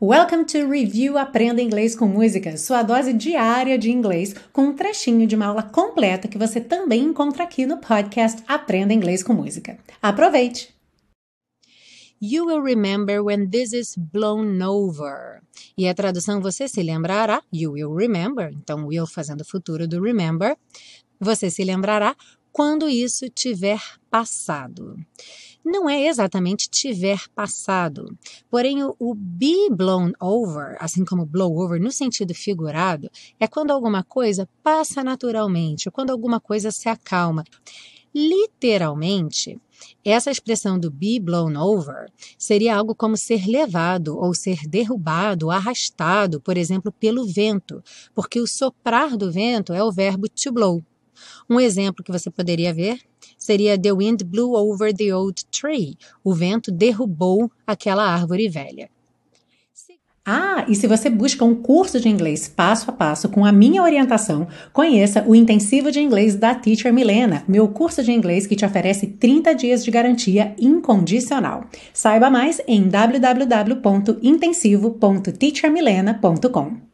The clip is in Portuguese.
Welcome to Review Aprenda Inglês com Música, sua dose diária de inglês, com um trechinho de uma aula completa que você também encontra aqui no podcast Aprenda Inglês com Música. Aproveite! You will remember when this is blown over. E a tradução você se lembrará, you will remember, então will fazendo o futuro do remember, você se lembrará quando isso tiver passado não é exatamente tiver passado. Porém, o, o be blown over, assim como blow over no sentido figurado, é quando alguma coisa passa naturalmente, quando alguma coisa se acalma. Literalmente, essa expressão do be blown over seria algo como ser levado ou ser derrubado, arrastado, por exemplo, pelo vento, porque o soprar do vento é o verbo to blow. Um exemplo que você poderia ver seria The wind blew over the old tree. O vento derrubou aquela árvore velha. Ah, e se você busca um curso de inglês passo a passo com a minha orientação, conheça o Intensivo de Inglês da Teacher Milena, meu curso de inglês que te oferece 30 dias de garantia incondicional. Saiba mais em www.intensivo.teachermilena.com.